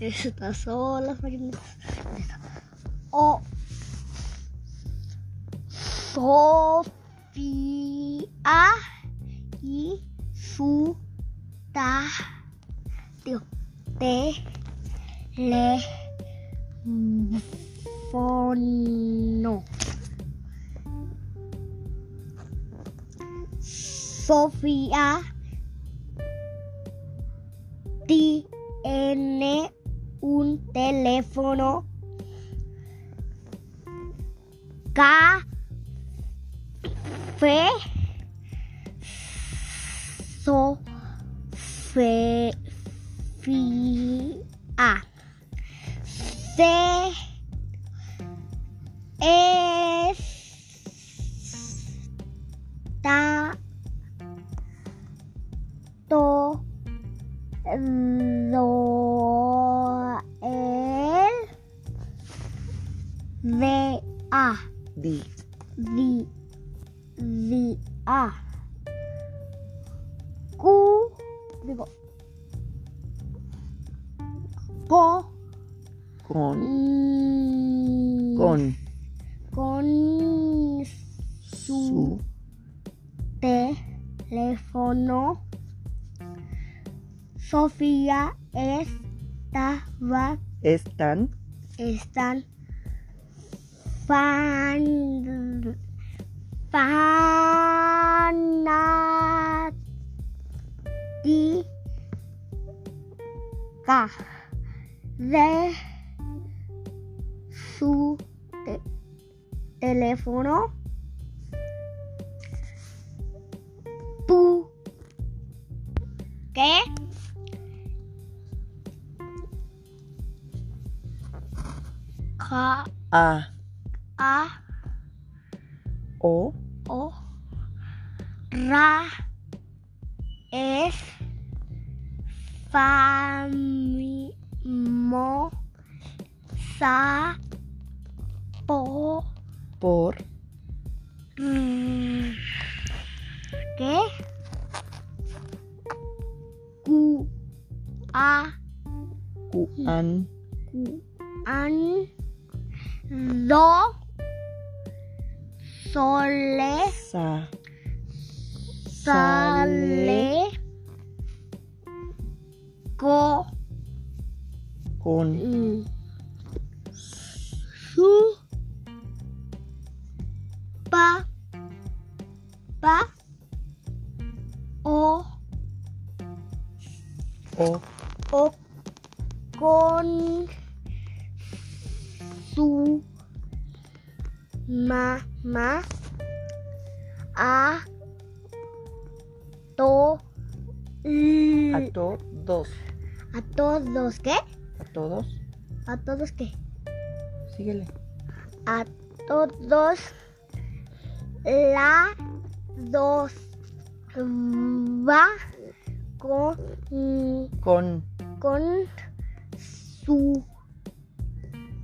Estas son las marionetas. O. Sofía y su teléfono. Sofía tiene un teléfono. Café Sofía se el de a Di. di. Di. A. Cu. Digo. Co Con. mm, Con. con su Su. teléfono Sofía estaba Están. están fan fanática de su te- teléfono pu ¿qué? A. a. O. o. Ra. Es fami mo sa. Po. Por. r- ¿qué? cu a. Cuan. cu an do sole Sa. sale co Con. su pa pa o O. o con su mamá a to A todos. a todos qué A todos. a todos qué Síguele. a todos la dos va con Con. con su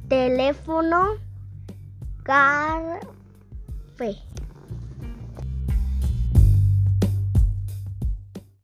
teléfono café